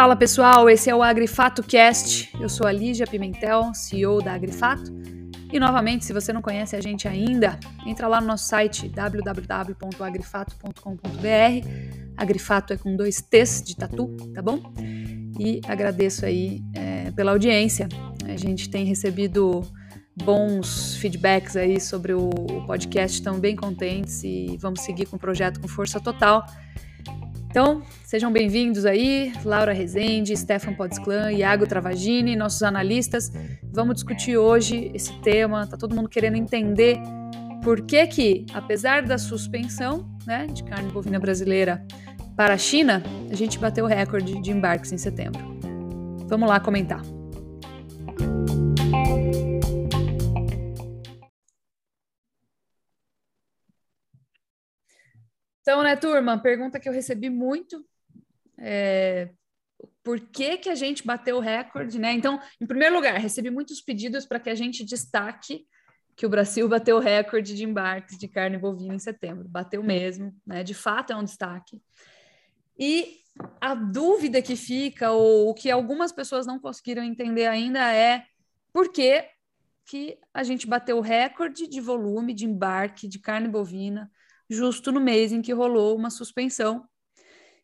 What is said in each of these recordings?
Fala pessoal, esse é o Agrifato Cast. Eu sou a Lígia Pimentel, CEO da Agrifato. E novamente, se você não conhece a gente ainda, entra lá no nosso site www.agrifato.com.br. Agrifato é com dois T's de tatu, tá bom? E agradeço aí é, pela audiência. A gente tem recebido bons feedbacks aí sobre o podcast, estão bem contentes e vamos seguir com o projeto com força total. Então, sejam bem-vindos aí, Laura Rezende, Stefan Podsclan, Iago Travagini, nossos analistas. Vamos discutir hoje esse tema. Tá todo mundo querendo entender por que que, apesar da suspensão né, de carne bovina brasileira para a China, a gente bateu o recorde de embarques em setembro. Vamos lá comentar. Então, né, turma, pergunta que eu recebi muito. É, por que, que a gente bateu o recorde, né? Então, em primeiro lugar, recebi muitos pedidos para que a gente destaque que o Brasil bateu o recorde de embarques de carne bovina em setembro. Bateu mesmo, né? De fato é um destaque. E a dúvida que fica, ou o que algumas pessoas não conseguiram entender ainda, é por que, que a gente bateu o recorde de volume de embarque de carne bovina justo no mês em que rolou uma suspensão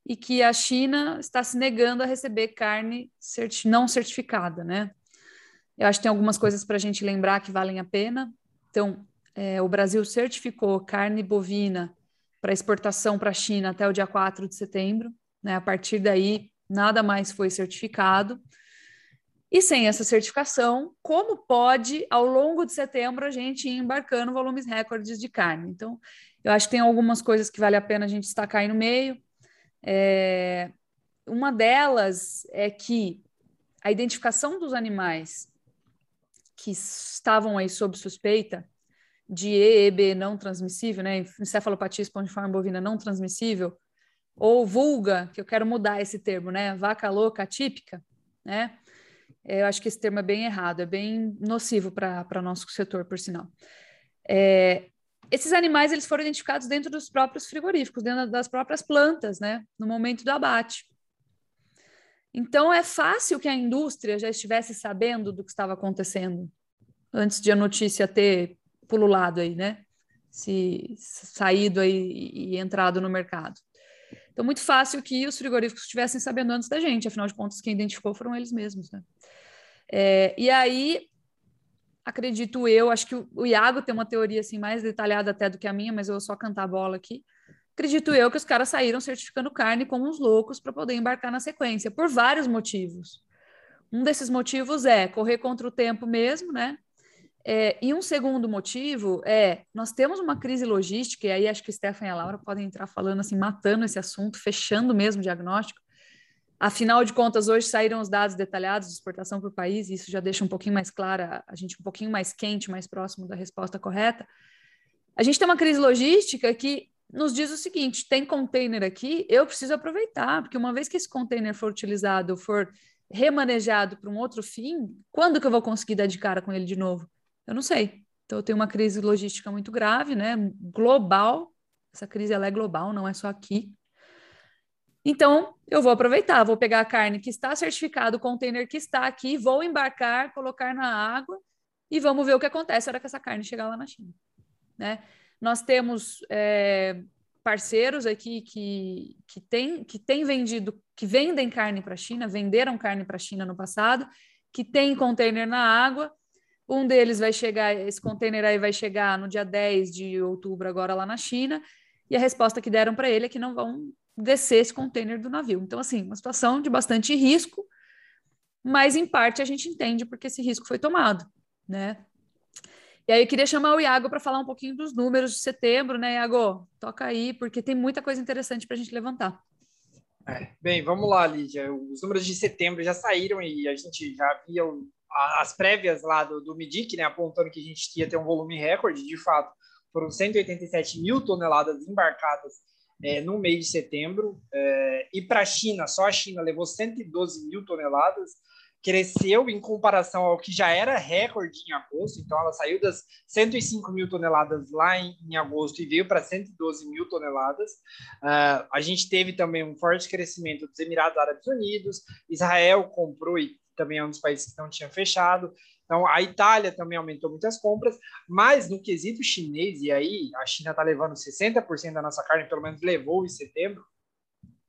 e que a China está se negando a receber carne certi não certificada, né? Eu acho que tem algumas coisas para a gente lembrar que valem a pena. Então, é, o Brasil certificou carne bovina para exportação para a China até o dia 4 de setembro. Né? A partir daí, nada mais foi certificado. E sem essa certificação, como pode, ao longo de setembro, a gente ir embarcando volumes recordes de carne? Então, eu acho que tem algumas coisas que vale a pena a gente destacar aí no meio. É, uma delas é que a identificação dos animais que estavam aí sob suspeita de EEB não transmissível, né, encefalopatia espongiforme bovina não transmissível, ou vulga, que eu quero mudar esse termo, né, vaca louca atípica, né, eu acho que esse termo é bem errado, é bem nocivo para nosso setor, por sinal. É, esses animais eles foram identificados dentro dos próprios frigoríficos, dentro das próprias plantas, né, no momento do abate. Então é fácil que a indústria já estivesse sabendo do que estava acontecendo antes de a notícia ter pululado aí, né? Se saído aí e entrado no mercado. Então, muito fácil que os frigoríficos estivessem sabendo antes da gente, afinal de contas, quem identificou foram eles mesmos, né? É, e aí, acredito eu, acho que o, Iago tem uma teoria assim mais detalhada até do que a minha, mas eu vou só cantar a bola aqui. Acredito eu que os caras saíram certificando carne como uns loucos para poder embarcar na sequência, por vários motivos. Um desses motivos é correr contra o tempo mesmo, né? É, e um segundo motivo é nós temos uma crise logística, e aí acho que o Stefan e a Laura podem entrar falando assim, matando esse assunto, fechando mesmo o diagnóstico, Afinal de contas, hoje saíram os dados detalhados de exportação por país, e isso já deixa um pouquinho mais clara, a gente um pouquinho mais quente, mais próximo da resposta correta. A gente tem uma crise logística que nos diz o seguinte: tem container aqui, eu preciso aproveitar, porque uma vez que esse container for utilizado, for remanejado para um outro fim, quando que eu vou conseguir dar de cara com ele de novo? Eu não sei. Então, eu tenho uma crise logística muito grave, né? Global. Essa crise ela é global, não é só aqui. Então, eu vou aproveitar, vou pegar a carne que está certificada, o container que está aqui, vou embarcar, colocar na água e vamos ver o que acontece na hora que essa carne chegar lá na China. Né? Nós temos é, parceiros aqui que, que, tem, que tem vendido, que vendem carne para a China, venderam carne para a China no passado, que tem container na água. Um deles vai chegar, esse container aí vai chegar no dia 10 de outubro, agora lá na China, e a resposta que deram para ele é que não vão descer esse container do navio. Então, assim, uma situação de bastante risco, mas em parte a gente entende porque esse risco foi tomado, né? E aí eu queria chamar o Iago para falar um pouquinho dos números de setembro, né, Iago? Toca aí, porque tem muita coisa interessante para a gente levantar. É, bem, vamos lá, Lídia. Os números de setembro já saíram e a gente já via as prévias lá do, do MIDIC, né, apontando que a gente ia ter um volume recorde. De fato, foram 187 mil toneladas embarcadas é, no mês de setembro. É, e para a China, só a China levou 112 mil toneladas, cresceu em comparação ao que já era recorde em agosto, então ela saiu das 105 mil toneladas lá em, em agosto e veio para 112 mil toneladas. Uh, a gente teve também um forte crescimento dos Emirados Árabes Unidos, Israel comprou e também é um dos países que não tinha fechado. Então, a Itália também aumentou muitas compras, mas no quesito chinês, e aí a China está levando 60% da nossa carne, pelo menos levou em setembro,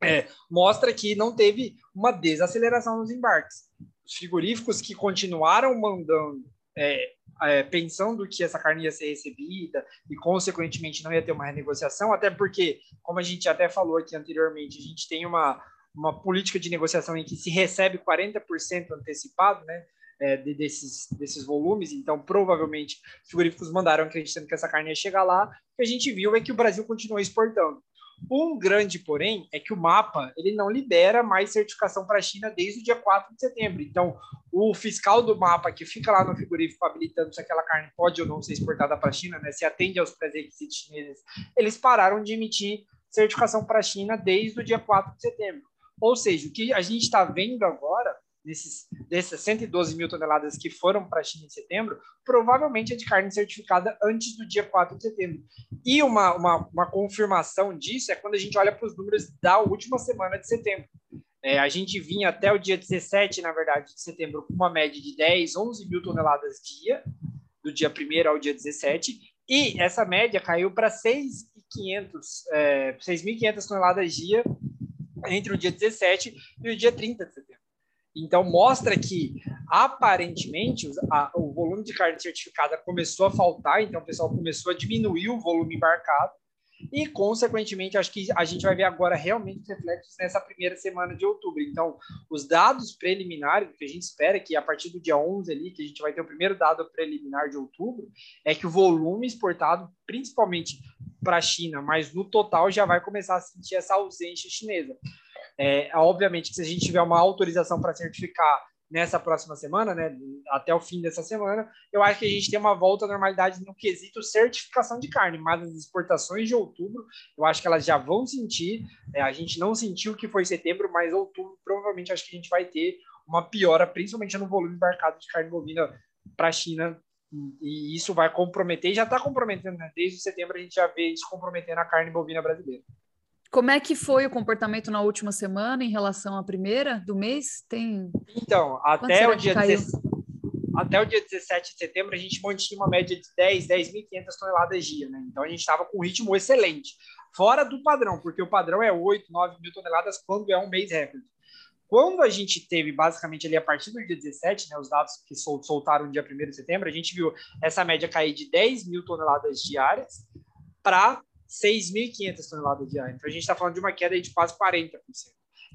é, mostra que não teve uma desaceleração nos embarques os frigoríficos que continuaram mandando, é, é, pensando que essa carne ia ser recebida e, consequentemente, não ia ter uma renegociação, até porque, como a gente até falou aqui anteriormente, a gente tem uma, uma política de negociação em que se recebe 40% antecipado, né? É, de, desses, desses volumes, então provavelmente os frigoríficos mandaram acreditando que essa carne ia chegar lá. O que a gente viu é que o Brasil continuou exportando. Um grande, porém, é que o mapa ele não libera mais certificação para a China desde o dia 4 de setembro. Então, o fiscal do mapa que fica lá no frigorífico habilitando se aquela carne pode ou não ser exportada para a China, né, se atende aos pré-requisitos chineses, eles pararam de emitir certificação para a China desde o dia 4 de setembro. Ou seja, o que a gente está vendo agora desses, dessas 112 mil toneladas que foram para a China em setembro, provavelmente é de carne certificada antes do dia 4 de setembro. E uma, uma, uma confirmação disso é quando a gente olha para os números da última semana de setembro. É, a gente vinha até o dia 17, na verdade, de setembro, com uma média de 10, 11 mil toneladas dia, do dia 1 ao dia 17, e essa média caiu para 6.500 é, 6.500 toneladas dia entre o dia 17 e o dia 30 de setembro. Então, mostra que, aparentemente, a, o volume de carne certificada começou a faltar, então o pessoal começou a diminuir o volume embarcado, e, consequentemente, acho que a gente vai ver agora realmente os reflexos nessa primeira semana de outubro. Então, os dados preliminares, que a gente espera que a partir do dia 11 ali, que a gente vai ter o primeiro dado preliminar de outubro, é que o volume exportado, principalmente para a China, mas no total já vai começar a sentir essa ausência chinesa. É, obviamente que se a gente tiver uma autorização para certificar nessa próxima semana, né, até o fim dessa semana, eu acho que a gente tem uma volta à normalidade no quesito certificação de carne, mas as exportações de outubro, eu acho que elas já vão sentir, é, a gente não sentiu que foi setembro, mas outubro provavelmente acho que a gente vai ter uma piora, principalmente no volume embarcado de carne bovina para a China, e isso vai comprometer, já está comprometendo, né? desde setembro a gente já vê isso comprometendo a carne bovina brasileira. Como é que foi o comportamento na última semana em relação à primeira do mês? Tem. Então, até o dia 17, até o dia 17 de setembro, a gente mantinha uma média de 10, 10.500 toneladas dia, né? Então a gente estava com um ritmo excelente, fora do padrão, porque o padrão é 8, 9 mil toneladas quando é um mês recorde. Quando a gente teve, basicamente, ali a partir do dia 17, né, os dados que soltaram no dia 1 de setembro, a gente viu essa média cair de 10 mil toneladas diárias para 6.500 toneladas diárias. Então, a gente está falando de uma queda de quase 40%.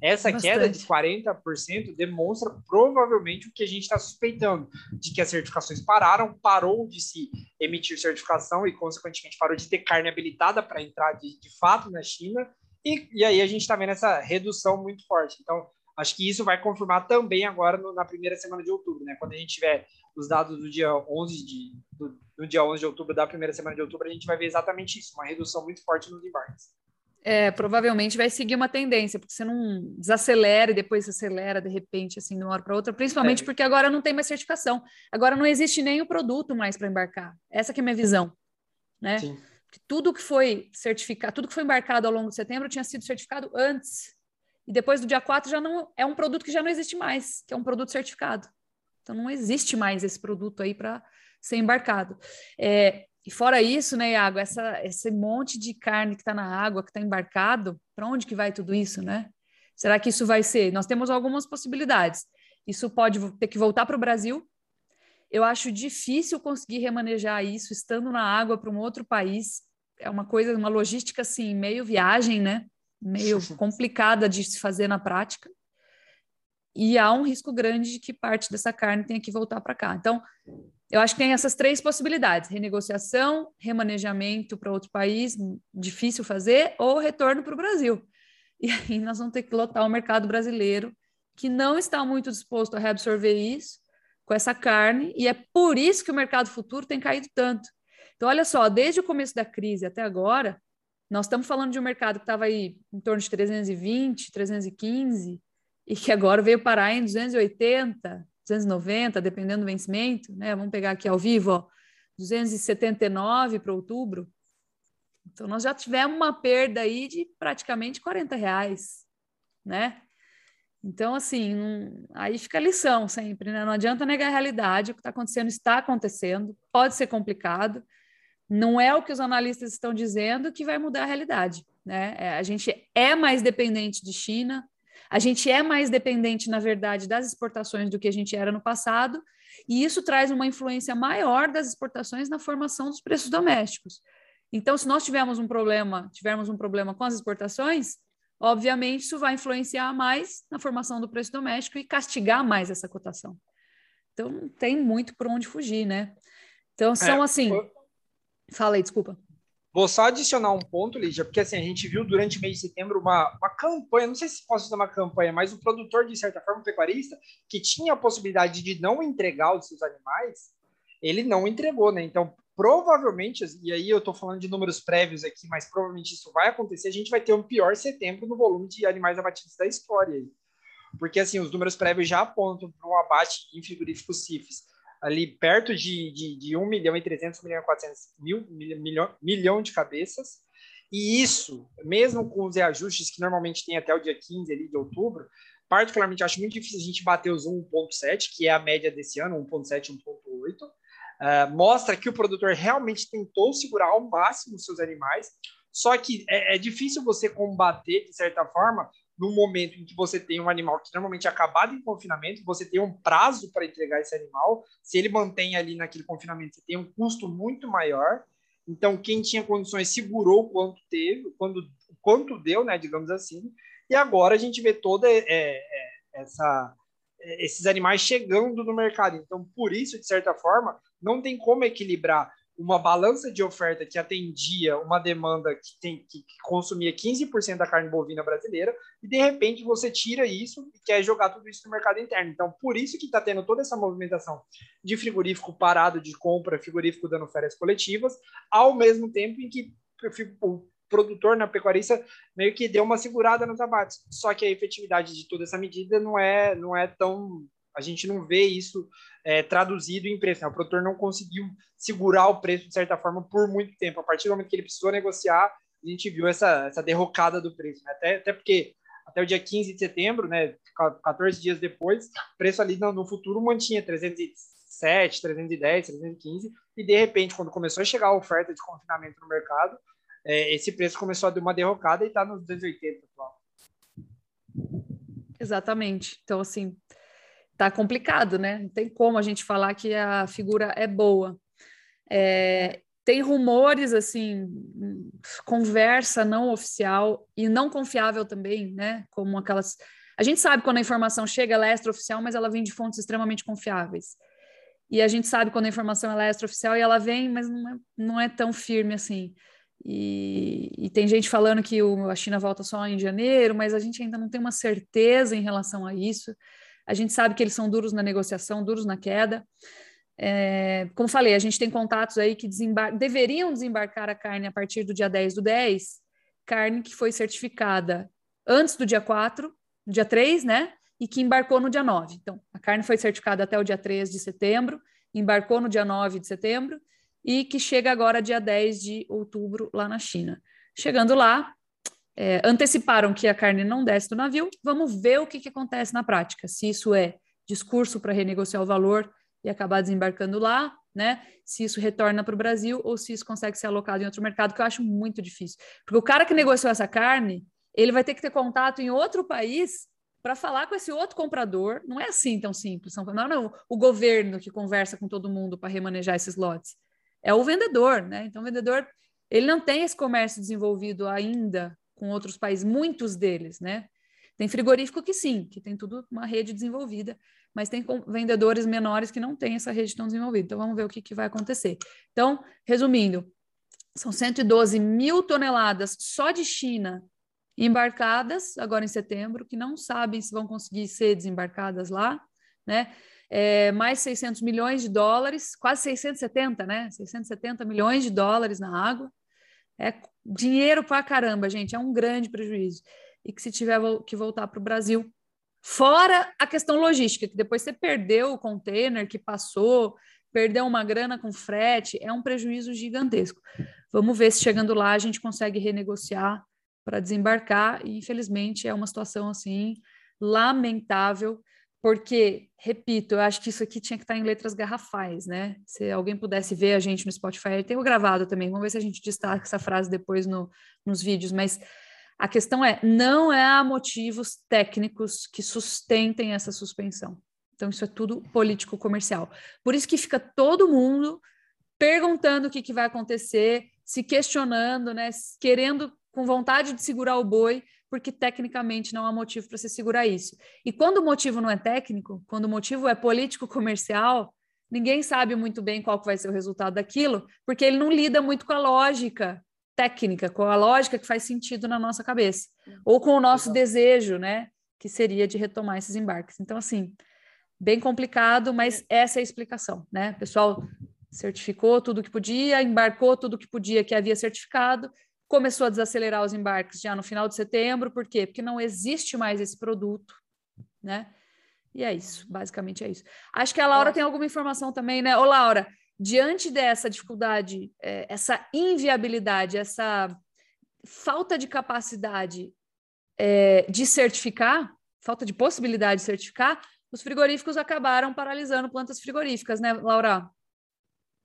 Essa Bastante. queda de 40% demonstra provavelmente o que a gente está suspeitando, de que as certificações pararam, parou de se emitir certificação e, consequentemente, parou de ter carne habilitada para entrar de, de fato na China, e, e aí a gente está vendo essa redução muito forte. Então, acho que isso vai confirmar também agora no, na primeira semana de outubro, né? Quando a gente tiver os dados do dia 11 de, do, no dia 11 de outubro, da primeira semana de outubro, a gente vai ver exatamente isso, uma redução muito forte nos embarques. É, provavelmente vai seguir uma tendência, porque você não desacelera e depois acelera de repente, assim, de uma hora para outra, principalmente é. porque agora não tem mais certificação. Agora não existe nem o produto mais para embarcar. Essa que é a minha visão, né? Sim. Tudo que foi certificado, tudo que foi embarcado ao longo de setembro tinha sido certificado antes. E depois do dia 4 já não é um produto que já não existe mais, que é um produto certificado. Então não existe mais esse produto aí para ser embarcado. É, e fora isso, né, Iago, essa, esse monte de carne que está na água, que está embarcado, para onde que vai tudo isso, né? Será que isso vai ser? Nós temos algumas possibilidades. Isso pode ter que voltar para o Brasil. Eu acho difícil conseguir remanejar isso estando na água para um outro país. É uma coisa, uma logística assim, meio viagem, né? Meio complicada de se fazer na prática e há um risco grande de que parte dessa carne tenha que voltar para cá. Então, eu acho que tem essas três possibilidades: renegociação, remanejamento para outro país, difícil fazer, ou retorno para o Brasil. E aí nós vamos ter que lotar o mercado brasileiro, que não está muito disposto a reabsorver isso com essa carne, e é por isso que o mercado futuro tem caído tanto. Então, olha só, desde o começo da crise até agora, nós estamos falando de um mercado que estava aí em torno de 320, 315 e que agora veio parar em 280, 290, dependendo do vencimento, né? Vamos pegar aqui ao vivo, ó, 279 para outubro. Então, nós já tivemos uma perda aí de praticamente 40 reais, né? Então, assim, aí fica a lição sempre, né? Não adianta negar a realidade, o que está acontecendo está acontecendo, pode ser complicado, não é o que os analistas estão dizendo que vai mudar a realidade, né? É, a gente é mais dependente de China, a gente é mais dependente, na verdade, das exportações do que a gente era no passado, e isso traz uma influência maior das exportações na formação dos preços domésticos. Então, se nós tivermos um problema, tivermos um problema com as exportações, obviamente isso vai influenciar mais na formação do preço doméstico e castigar mais essa cotação. Então, não tem muito por onde fugir, né? Então, são é, assim. Fala aí, desculpa. Vou só adicionar um ponto, Lígia, porque assim, a gente viu durante o mês de setembro uma, uma campanha, não sei se posso dizer uma campanha, mas o produtor, de certa forma, pecuarista, que tinha a possibilidade de não entregar os seus animais, ele não entregou, né? Então, provavelmente, e aí eu estou falando de números prévios aqui, mas provavelmente isso vai acontecer, a gente vai ter um pior setembro no volume de animais abatidos da história. Porque, assim, os números prévios já apontam para um abate em frigoríficos CIFs ali perto de, de, de 1 milhão e 300, 1 milhão e 400 mil, milhão, milhão de cabeças. E isso, mesmo com os reajustes que normalmente tem até o dia 15 ali de outubro, particularmente acho muito difícil a gente bater os 1.7, que é a média desse ano, 1.7, 1.8. Uh, mostra que o produtor realmente tentou segurar ao máximo os seus animais, só que é, é difícil você combater, de certa forma, no momento em que você tem um animal que normalmente é acabado em confinamento, você tem um prazo para entregar esse animal, se ele mantém ali naquele confinamento, você tem um custo muito maior. Então, quem tinha condições segurou quanto teve, quando, quanto deu, né, digamos assim. E agora a gente vê toda é, é, essa é, esses animais chegando no mercado. Então, por isso, de certa forma, não tem como equilibrar uma balança de oferta que atendia uma demanda que, tem, que, consumia 15% da carne bovina brasileira, e de repente você tira isso e quer jogar tudo isso no mercado interno. Então, por isso que está tendo toda essa movimentação de frigorífico parado de compra, frigorífico dando férias coletivas, ao mesmo tempo em que o produtor na pecuarista meio que deu uma segurada nos abates. Só que a efetividade de toda essa medida não é, não é tão a gente não vê isso é, traduzido em preço. Né? O produtor não conseguiu segurar o preço, de certa forma, por muito tempo. A partir do momento que ele precisou negociar, a gente viu essa, essa derrocada do preço. Né? Até, até porque até o dia 15 de setembro, né, 14 dias depois, o preço ali no, no futuro mantinha 307, 310, 315, e de repente, quando começou a chegar a oferta de confinamento no mercado, é, esse preço começou a dar uma derrocada e está nos 280 atual. Exatamente. Então, assim, tá complicado, né? Não tem como a gente falar que a figura é boa. É, tem rumores, assim, conversa não oficial e não confiável também, né? Como aquelas. A gente sabe quando a informação chega, ela é extraoficial, mas ela vem de fontes extremamente confiáveis. E a gente sabe quando a informação ela é extraoficial e ela vem, mas não é, não é tão firme assim. E, e, tem gente falando que o, a China volta só em janeiro, mas a gente ainda não tem uma certeza em relação a isso. A gente sabe que eles são duros na negociação, duros na queda. É, como falei, a gente tem contatos aí que desembar deveriam desembarcar a carne a partir do dia 10 do 10, carne que foi certificada antes do dia 4, dia 3, né? E que embarcou no dia 9. Então, a carne foi certificada até o dia 3 de setembro, embarcou no dia 9 de setembro e que chega agora dia 10 de outubro lá na China. Chegando lá, é, anteciparam que a carne não desce do navio, vamos ver o que, que acontece na prática. Se isso é discurso para renegociar o valor e acabar desembarcando lá, né? Se isso retorna para o Brasil ou se isso consegue ser alocado em outro mercado, que eu acho muito difícil. Porque o cara que negociou essa carne, ele vai ter que ter contato em outro país para falar com esse outro comprador. Não é assim tão simples. Não, não, o governo que conversa com todo mundo para remanejar esses lotes. É o vendedor, né? Então, o vendedor, ele não tem esse comércio desenvolvido ainda com outros países, muitos deles, né? Tem frigorífico que sim, que tem tudo uma rede desenvolvida, mas tem vendedores menores que não têm essa rede tão desenvolvida. Então vamos ver o que, que vai acontecer. Então, resumindo, são 112 mil toneladas só de China embarcadas agora em setembro, que não sabem se vão conseguir ser desembarcadas lá, né? É, mais 600 milhões de dólares, quase 670, né? 670 milhões de dólares na água. É dinheiro para caramba, gente, é um grande prejuízo. E que se tiver que voltar para o Brasil, Fora a questão logística, que depois você perdeu o container que passou, perdeu uma grana com frete, é um prejuízo gigantesco. Vamos ver se chegando lá a gente consegue renegociar para desembarcar, e infelizmente é uma situação assim lamentável, porque, repito, eu acho que isso aqui tinha que estar em letras garrafais, né? Se alguém pudesse ver a gente no Spotify, eu tenho gravado também, vamos ver se a gente destaca essa frase depois no, nos vídeos, mas a questão é, não é há motivos técnicos que sustentem essa suspensão. Então, isso é tudo político comercial. Por isso que fica todo mundo perguntando o que, que vai acontecer, se questionando, né? Querendo, com vontade de segurar o boi, porque tecnicamente não há motivo para se segurar isso. E quando o motivo não é técnico, quando o motivo é político comercial, ninguém sabe muito bem qual vai ser o resultado daquilo, porque ele não lida muito com a lógica técnica, com a lógica que faz sentido na nossa cabeça, ou com o nosso Exato. desejo, né, que seria de retomar esses embarques. Então, assim, bem complicado, mas essa é a explicação, né? O pessoal certificou tudo que podia, embarcou tudo que podia que havia certificado, começou a desacelerar os embarques já no final de setembro, por quê? Porque não existe mais esse produto, né? E é isso, basicamente é isso. Acho que a Laura tem alguma informação também, né? Ô, Laura, diante dessa dificuldade, é, essa inviabilidade, essa falta de capacidade é, de certificar, falta de possibilidade de certificar, os frigoríficos acabaram paralisando plantas frigoríficas, né, Laura?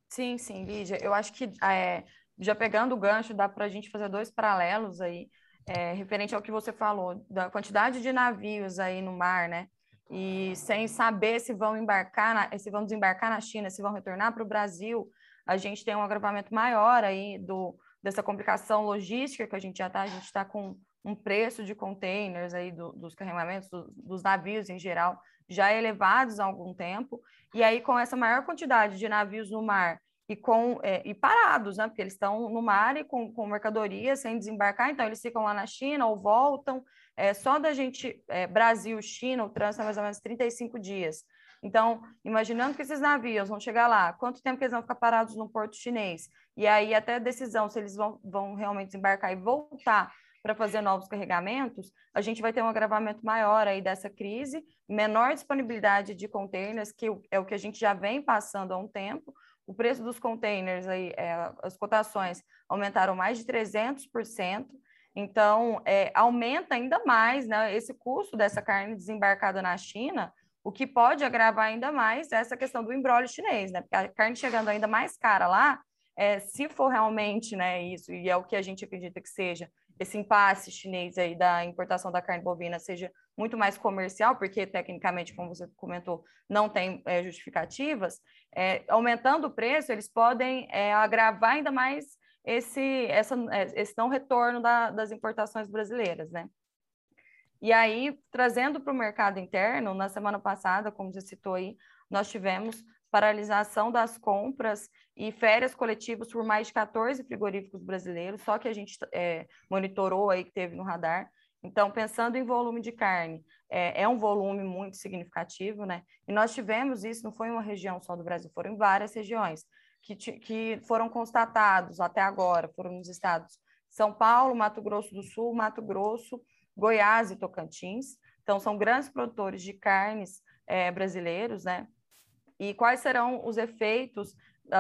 Sim, sim, Lídia. Eu acho que, é, já pegando o gancho, dá para a gente fazer dois paralelos aí, é, referente ao que você falou, da quantidade de navios aí no mar, né? e sem saber se vão embarcar, na, se vão desembarcar na China, se vão retornar para o Brasil, a gente tem um agravamento maior aí do, dessa complicação logística que a gente já está, a gente está com um preço de containers aí do, dos carregamentos, do, dos navios em geral, já elevados há algum tempo, e aí com essa maior quantidade de navios no mar e com é, e parados, né? Porque eles estão no mar e com, com mercadoria sem desembarcar, então eles ficam lá na China ou voltam. É, só da gente, é, Brasil, China, o trânsito é mais ou menos 35 dias. Então, imaginando que esses navios vão chegar lá, quanto tempo que eles vão ficar parados no porto chinês? E aí, até a decisão se eles vão, vão realmente desembarcar e voltar para fazer novos carregamentos, a gente vai ter um agravamento maior aí dessa crise, menor disponibilidade de containers, que é o que a gente já vem passando há um tempo, o preço dos containers, aí, é, as cotações aumentaram mais de 300%, então é, aumenta ainda mais né, esse custo dessa carne desembarcada na China, o que pode agravar ainda mais essa questão do embrólio chinês, né? Porque a carne chegando ainda mais cara lá, é, se for realmente né, isso, e é o que a gente acredita que seja, esse impasse chinês aí da importação da carne bovina seja muito mais comercial, porque tecnicamente, como você comentou, não tem é, justificativas, é, aumentando o preço, eles podem é, agravar ainda mais esse, essa, é, esse não retorno da, das importações brasileiras, né? E aí, trazendo para o mercado interno, na semana passada, como você citou aí, nós tivemos paralisação das compras e férias coletivas por mais de 14 frigoríficos brasileiros, só que a gente é, monitorou aí que teve no radar. Então, pensando em volume de carne, é, é, um volume muito significativo, né? E nós tivemos isso, não foi uma região só do Brasil, foram em várias regiões que, que foram constatados até agora, foram nos estados São Paulo, Mato Grosso do Sul, Mato Grosso, Goiás e Tocantins. Então, são grandes produtores de carnes é, brasileiros, né? E quais serão os efeitos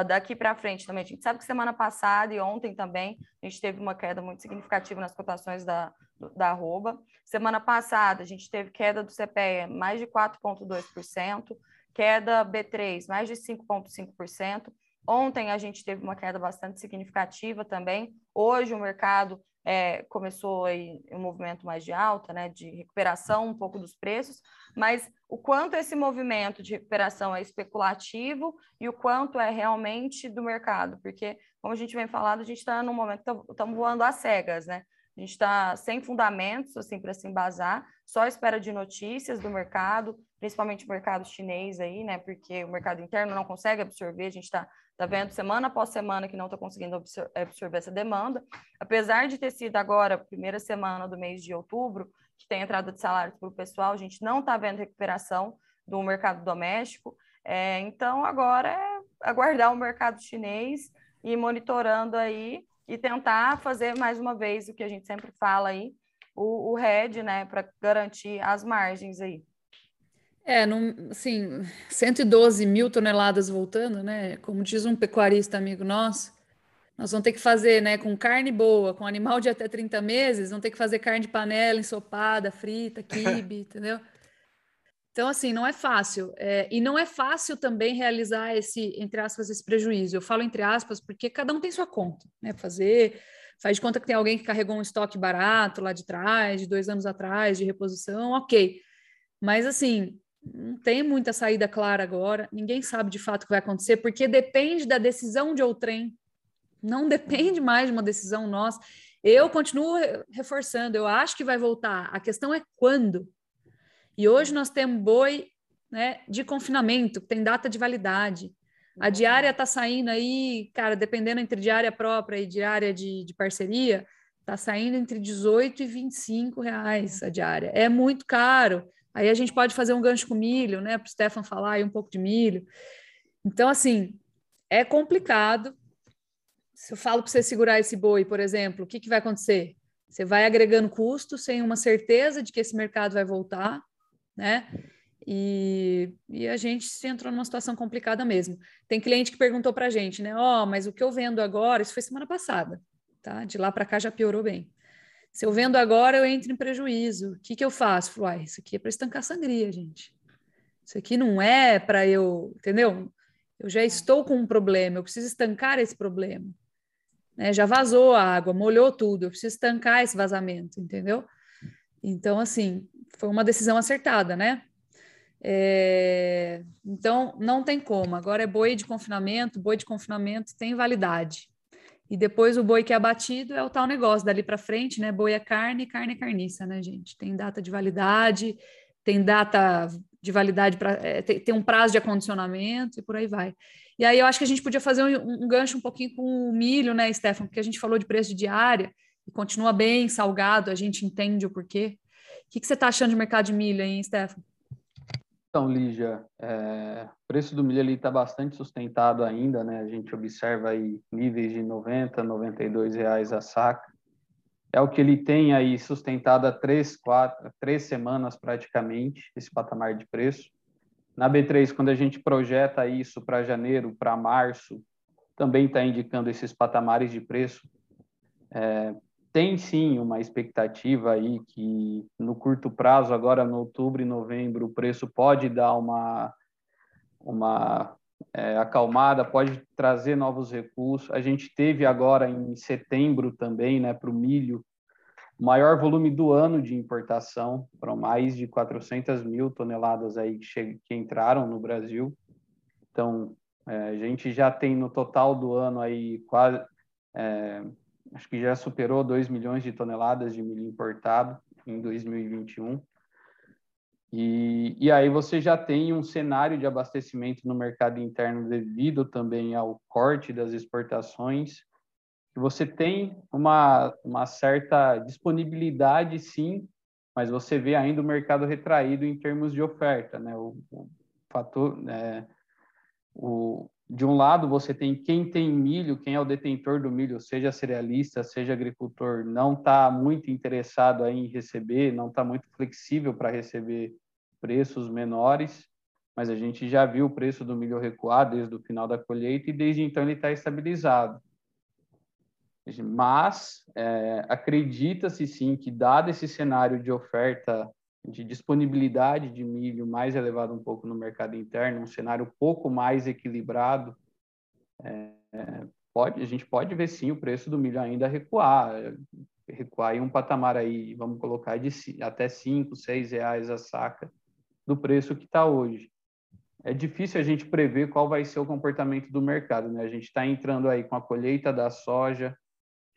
daqui para frente também. A gente sabe que semana passada e ontem também a gente teve uma queda muito significativa nas cotações da, da arroba. Semana passada a gente teve queda do CPE mais de 4,2%, queda B3 mais de 5,5%. Ontem a gente teve uma queda bastante significativa também. Hoje o mercado é, começou aí um movimento mais de alta, né, de recuperação um pouco dos preços, mas o quanto esse movimento de recuperação é especulativo e o quanto é realmente do mercado, porque, como a gente vem falando, a gente está num momento estamos voando às cegas, né? A gente está sem fundamentos assim para se embasar, só espera de notícias do mercado, principalmente o mercado chinês aí, né? Porque o mercado interno não consegue absorver, a gente está tá vendo semana após semana que não está conseguindo absorver essa demanda. Apesar de ter sido agora a primeira semana do mês de outubro, que tem entrada de salários para o pessoal, a gente não está vendo recuperação do mercado doméstico. É, então, agora é aguardar o mercado chinês e monitorando aí e tentar fazer mais uma vez o que a gente sempre fala aí, o, o RED, né, para garantir as margens aí. É, num, assim, 112 mil toneladas voltando, né? Como diz um pecuarista amigo nosso, nós vamos ter que fazer, né, com carne boa, com animal de até 30 meses, vamos ter que fazer carne de panela, ensopada, frita, quibe, entendeu? Então, assim, não é fácil. É, e não é fácil também realizar esse, entre aspas, esse prejuízo. Eu falo entre aspas porque cada um tem sua conta, né? Fazer, faz de conta que tem alguém que carregou um estoque barato lá de trás, de dois anos atrás, de reposição, ok. Mas, assim, não tem muita saída clara agora, ninguém sabe de fato o que vai acontecer, porque depende da decisão de outrem, não depende mais de uma decisão nossa. Eu continuo reforçando, eu acho que vai voltar, a questão é quando. E hoje nós temos boi né, de confinamento, tem data de validade. A diária está saindo aí, cara, dependendo entre diária própria e diária de, de parceria, está saindo entre 18 e 25 reais a diária. É muito caro. Aí a gente pode fazer um gancho com milho, né? Para o Stefan falar aí um pouco de milho. Então, assim, é complicado. Se eu falo para você segurar esse boi, por exemplo, o que, que vai acontecer? Você vai agregando custo sem uma certeza de que esse mercado vai voltar, né? E, e, a gente entrou numa situação complicada mesmo. Tem cliente que perguntou para a gente, né? Ó, oh, mas o que eu vendo agora, isso foi semana passada, tá? De lá para cá já piorou bem. Se eu vendo agora, eu entro em prejuízo. O que, que eu faço? Falo, ah, isso aqui é para estancar sangria, gente. Isso aqui não é para eu, entendeu? Eu já estou com um problema, eu preciso estancar esse problema. Né? Já vazou a água, molhou tudo, eu preciso estancar esse vazamento, entendeu? Então, assim, foi uma decisão acertada, né? É... Então, não tem como. Agora é boi de confinamento, boi de confinamento tem validade. E depois o boi que é abatido é o tal negócio dali para frente, né? Boi é carne, carne é carniça, né, gente? Tem data de validade, tem data de validade para é, tem, tem, um prazo de acondicionamento e por aí vai. E aí eu acho que a gente podia fazer um, um gancho um pouquinho com o milho, né, Stefan? Porque a gente falou de preço de diária e continua bem salgado, a gente entende o porquê. O que, que você está achando de mercado de milho aí, Stefan? Então, Lígia, é, o preço do milho está bastante sustentado ainda, né? A gente observa aí níveis de 90, 92 reais a saca. É o que ele tem aí sustentado há três, quatro, três semanas praticamente, esse patamar de preço. Na B3, quando a gente projeta isso para janeiro, para março, também está indicando esses patamares de preço. É, tem sim uma expectativa aí que no curto prazo, agora no outubro e novembro, o preço pode dar uma, uma é, acalmada, pode trazer novos recursos. A gente teve agora em setembro também, né, para o milho, o maior volume do ano de importação, foram mais de 400 mil toneladas aí que, que entraram no Brasil. Então, é, a gente já tem no total do ano aí quase é, acho que já superou 2 milhões de toneladas de milho importado em 2021. E, e aí você já tem um cenário de abastecimento no mercado interno devido também ao corte das exportações. Você tem uma, uma certa disponibilidade, sim, mas você vê ainda o mercado retraído em termos de oferta, né? O, o fator, é, o, de um lado você tem quem tem milho, quem é o detentor do milho, seja cerealista, seja agricultor, não está muito interessado em receber, não está muito flexível para receber preços menores, mas a gente já viu o preço do milho recuar desde o final da colheita e desde então ele está estabilizado. Mas é, acredita-se sim que, dado esse cenário de oferta de disponibilidade de milho mais elevado um pouco no mercado interno, um cenário um pouco mais equilibrado, é, pode, a gente pode ver sim o preço do milho ainda recuar, recuar em um patamar aí, vamos colocar de até cinco, seis reais a saca do preço que está hoje. É difícil a gente prever qual vai ser o comportamento do mercado, né? A gente está entrando aí com a colheita da soja,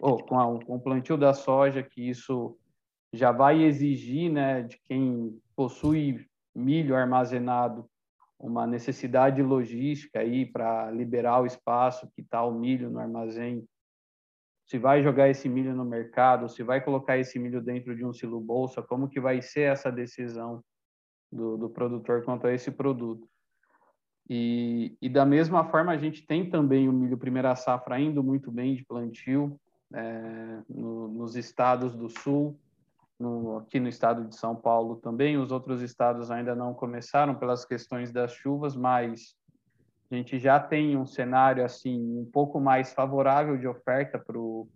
ou com, a, com o plantio da soja, que isso já vai exigir né, de quem possui milho armazenado uma necessidade logística aí para liberar o espaço que está o milho no armazém. Se vai jogar esse milho no mercado, se vai colocar esse milho dentro de um silo bolsa, como que vai ser essa decisão do, do produtor quanto a esse produto? E, e, da mesma forma a gente tem também o milho primeira safra indo muito bem de plantio é, no, nos estados do sul, no, aqui no estado de São Paulo também. Os outros estados ainda não começaram pelas questões das chuvas, mas a gente já tem um cenário assim um pouco mais favorável de oferta para o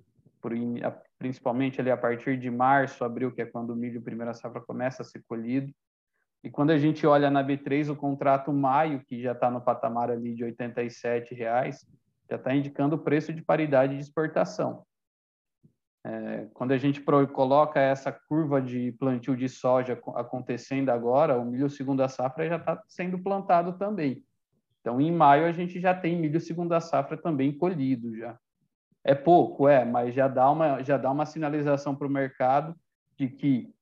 principalmente ali a partir de março, abril, que é quando o milho primeira safra começa a ser colhido. E quando a gente olha na B3 o contrato maio, que já está no patamar ali de 87 reais, já está indicando o preço de paridade de exportação. É, quando a gente coloca essa curva de plantio de soja acontecendo agora, o milho segunda safra já está sendo plantado também. Então, em maio, a gente já tem milho segunda safra também colhido já. É pouco, é, mas já dá uma, já dá uma sinalização para o mercado de que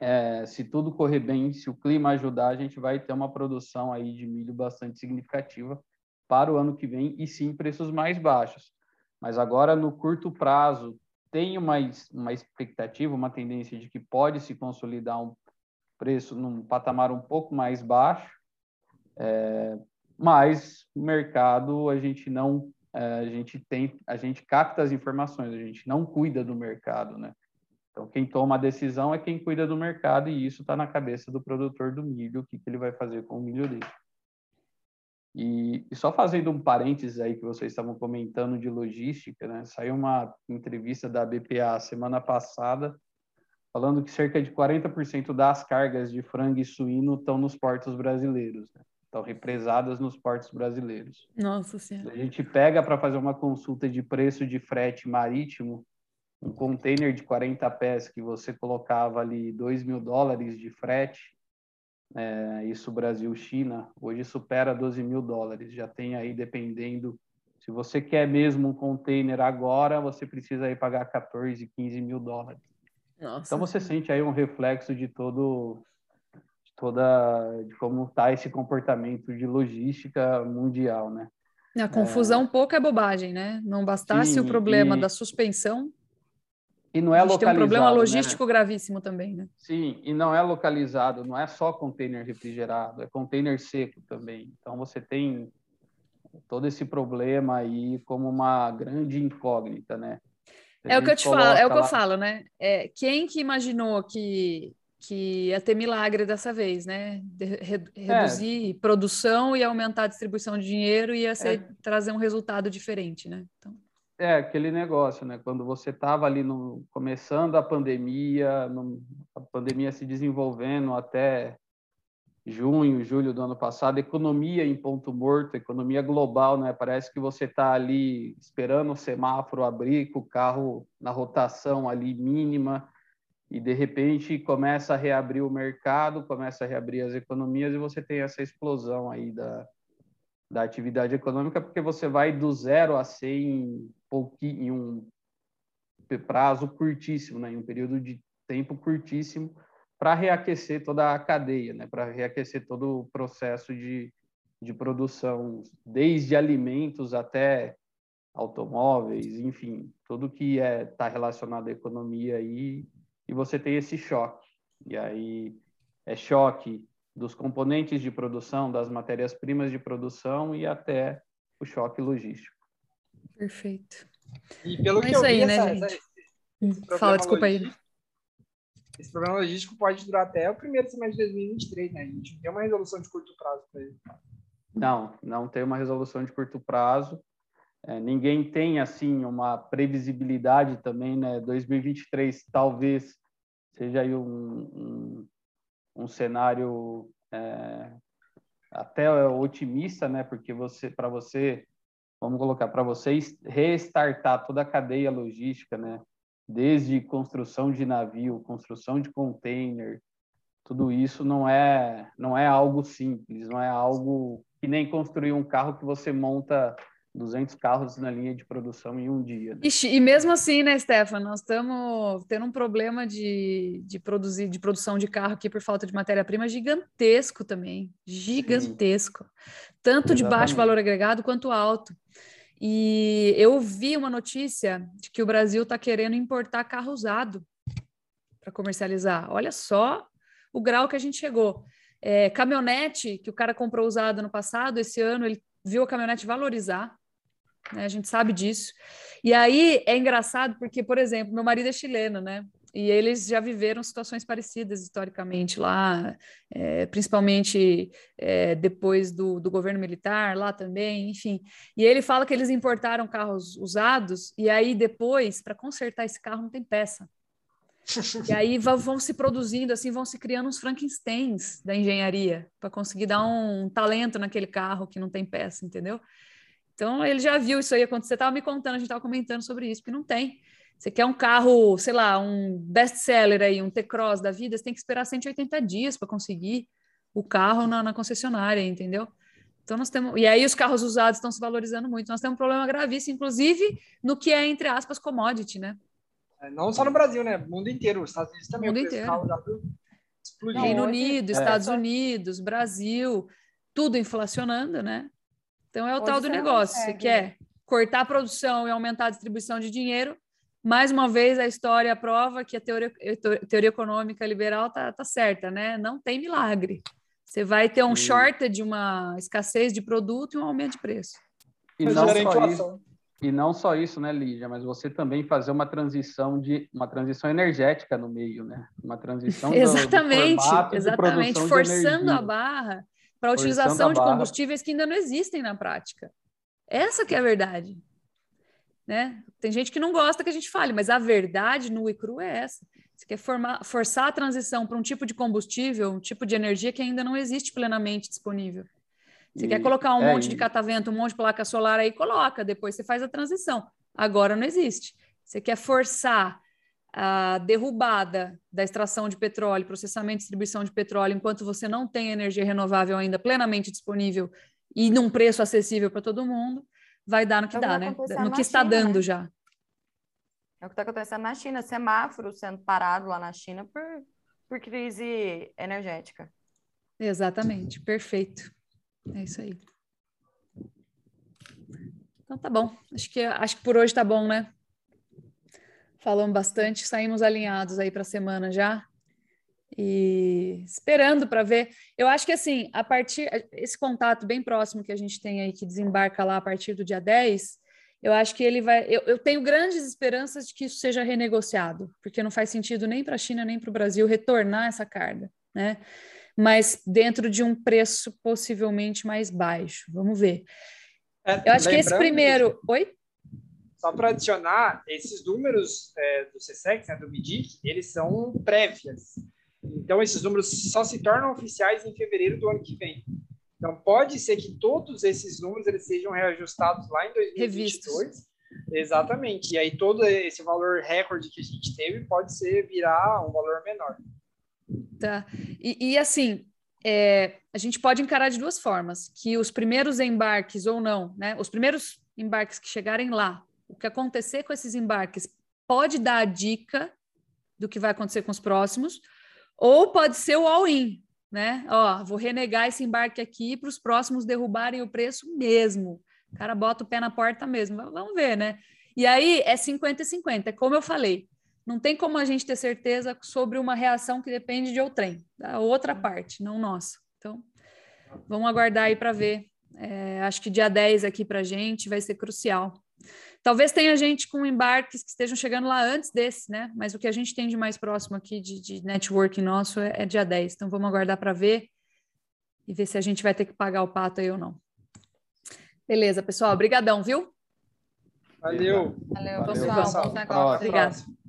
é, se tudo correr bem, se o clima ajudar, a gente vai ter uma produção aí de milho bastante significativa para o ano que vem e sim preços mais baixos. Mas agora, no curto prazo, tem uma, uma expectativa, uma tendência de que pode se consolidar um preço num patamar um pouco mais baixo, é, mas o mercado a gente não é, a gente tem a gente capta as informações, a gente não cuida do mercado, né? Então quem toma a decisão é quem cuida do mercado e isso está na cabeça do produtor do milho, o que, que ele vai fazer com o milho dele. E, e, só fazendo um parênteses aí que vocês estavam comentando de logística, né? Saiu uma entrevista da BPA semana passada falando que cerca de 40% das cargas de frango e suíno estão nos portos brasileiros, né? estão represadas nos portos brasileiros. Nossa Senhora. A gente pega para fazer uma consulta de preço de frete marítimo, um container de 40 pés que você colocava ali 2 mil dólares de frete, é, isso Brasil-China, hoje supera 12 mil dólares. Já tem aí, dependendo, se você quer mesmo um container agora, você precisa aí pagar 14, 15 mil dólares. Nossa. Então você sente aí um reflexo de todo de toda de como está esse comportamento de logística mundial, né? A confusão é... pouco é bobagem, né? Não bastasse Sim, o problema e... da suspensão, e não é a gente localizado. Tem um problema né? logístico né? gravíssimo também, né? Sim, e não é localizado, não é só container refrigerado, é container seco também. Então você tem todo esse problema aí como uma grande incógnita, né? A é o que eu te falo, é o que lá... eu falo, né? É, quem que imaginou que que ia ter milagre dessa vez, né? De, re, reduzir é. produção e aumentar a distribuição de dinheiro ia ser, é. trazer um resultado diferente, né? Então... É aquele negócio, né? Quando você estava ali no, começando a pandemia, no, a pandemia se desenvolvendo até junho, julho do ano passado, economia em ponto morto, economia global, né? Parece que você está ali esperando o semáforo abrir, com o carro na rotação ali mínima, e de repente começa a reabrir o mercado, começa a reabrir as economias e você tem essa explosão aí da, da atividade econômica, porque você vai do zero a 100 em, em um prazo curtíssimo, né? em um período de tempo curtíssimo, para reaquecer toda a cadeia, né? para reaquecer todo o processo de, de produção, desde alimentos até automóveis, enfim, tudo que está é, tá relacionado à economia aí, e você tem esse choque. E aí é choque dos componentes de produção, das matérias-primas de produção e até o choque logístico. Perfeito. E pelo é que eu vi, aí, né, essa, essa, hum, Fala, desculpa aí. Esse problema logístico pode durar até o primeiro semestre de 2023, né? A gente não tem uma resolução de curto prazo para ele. Não, não tem uma resolução de curto prazo. É, ninguém tem, assim, uma previsibilidade também, né? 2023 talvez seja aí um, um um cenário é, até otimista, né? Porque você, para você, vamos colocar, para vocês restartar toda a cadeia logística, né? Desde construção de navio, construção de container, tudo isso não é não é algo simples, não é algo que nem construir um carro que você monta 200 carros na linha de produção em um dia. Né? Ixi, e mesmo assim, né, Stefan, nós estamos tendo um problema de, de produzir, de produção de carro aqui por falta de matéria-prima gigantesco também, gigantesco, Sim. tanto Exatamente. de baixo valor agregado quanto alto. E eu vi uma notícia de que o Brasil está querendo importar carro usado para comercializar. Olha só o grau que a gente chegou. É, caminhonete que o cara comprou usado no passado, esse ano ele viu a caminhonete valorizar, né? A gente sabe disso. E aí é engraçado porque, por exemplo, meu marido é chileno, né? e eles já viveram situações parecidas historicamente lá, é, principalmente é, depois do, do governo militar, lá também, enfim. E ele fala que eles importaram carros usados, e aí depois, para consertar esse carro, não tem peça. E aí vão se produzindo, assim, vão se criando uns Frankensteins da engenharia para conseguir dar um, um, talento naquele carro que não tem peça, entendeu? Então ele já viu isso aí acontecer. Você estava me contando, a gente estava comentando sobre isso, porque não tem. Você quer um carro, sei lá, um best-seller aí, um T-Cross da vida, você tem que esperar 180 dias para conseguir o carro na, na, concessionária, entendeu? Então nós temos. E aí os carros usados estão se valorizando muito. Nós temos um problema gravíssimo, inclusive, no que é, entre aspas, commodity, né? É, não só no Brasil, né? Mundo inteiro. Os Estados Unidos também. Mundo inteiro. Reino Unido, é. Estados Unidos, Brasil, tudo inflacionando, né? Então é o hoje tal do negócio. Você quer cortar a produção e aumentar a distribuição de dinheiro. Mais uma vez, a história prova que a teoria, a teoria econômica liberal tá, tá certa, né? Não tem milagre. Você vai ter um shortage de uma escassez de produto e um aumento de preço. E não só isso. E não só isso, né, Lígia, mas você também fazer uma transição de uma transição energética no meio, né? Uma transição exatamente, do, do exatamente, forçando a barra para a utilização de combustíveis que ainda não existem na prática. Essa que é a verdade. Né? Tem gente que não gosta que a gente fale, mas a verdade no e cru é essa. Você quer formar, forçar a transição para um tipo de combustível, um tipo de energia que ainda não existe plenamente disponível. Você e, quer colocar um é, monte de catavento, um monte de placa solar aí, coloca, depois você faz a transição. Agora não existe. Você quer forçar a derrubada da extração de petróleo, processamento e distribuição de petróleo, enquanto você não tem energia renovável ainda plenamente disponível e num preço acessível para todo mundo, vai dar no que é dá, né? No que está China, dando né? já. É o que está acontecendo na China, semáforo sendo parado lá na China por, por crise energética. Exatamente, perfeito. É isso aí. Então tá bom. Acho que acho que por hoje tá bom, né? Falamos bastante, saímos alinhados aí para a semana já. E esperando para ver. Eu acho que assim, a partir esse contato bem próximo que a gente tem aí que desembarca lá a partir do dia 10, eu acho que ele vai. Eu, eu tenho grandes esperanças de que isso seja renegociado, porque não faz sentido nem para a China nem para o Brasil retornar essa carga, né? mas dentro de um preço possivelmente mais baixo. Vamos ver. É, Eu acho que esse primeiro. Oi? Só para adicionar, esses números é, do CSEX, né, do MIDIC, eles são prévias. Então, esses números só se tornam oficiais em fevereiro do ano que vem. Então, pode ser que todos esses números eles sejam reajustados lá em 2022. Revistos. Exatamente. E aí, todo esse valor recorde que a gente teve pode ser virar um valor menor. Tá. E, e assim, é, a gente pode encarar de duas formas, que os primeiros embarques ou não, né? Os primeiros embarques que chegarem lá, que acontecer com esses embarques pode dar a dica do que vai acontecer com os próximos, ou pode ser o all-in, né? Ó, vou renegar esse embarque aqui para os próximos derrubarem o preço mesmo. O cara bota o pé na porta mesmo. Vamos ver, né? E aí é 50 e 50, é como eu falei não tem como a gente ter certeza sobre uma reação que depende de outrem, da outra parte, não nossa. Então, vamos aguardar aí para ver. É, acho que dia 10 aqui para gente vai ser crucial. Talvez tenha gente com embarques que estejam chegando lá antes desse, né? Mas o que a gente tem de mais próximo aqui de, de networking nosso é, é dia 10. Então vamos aguardar para ver e ver se a gente vai ter que pagar o pato aí ou não. Beleza, pessoal. Obrigadão, viu? Valeu. Valeu, pessoal. Valeu, pessoal. Bom negócio. Obrigado.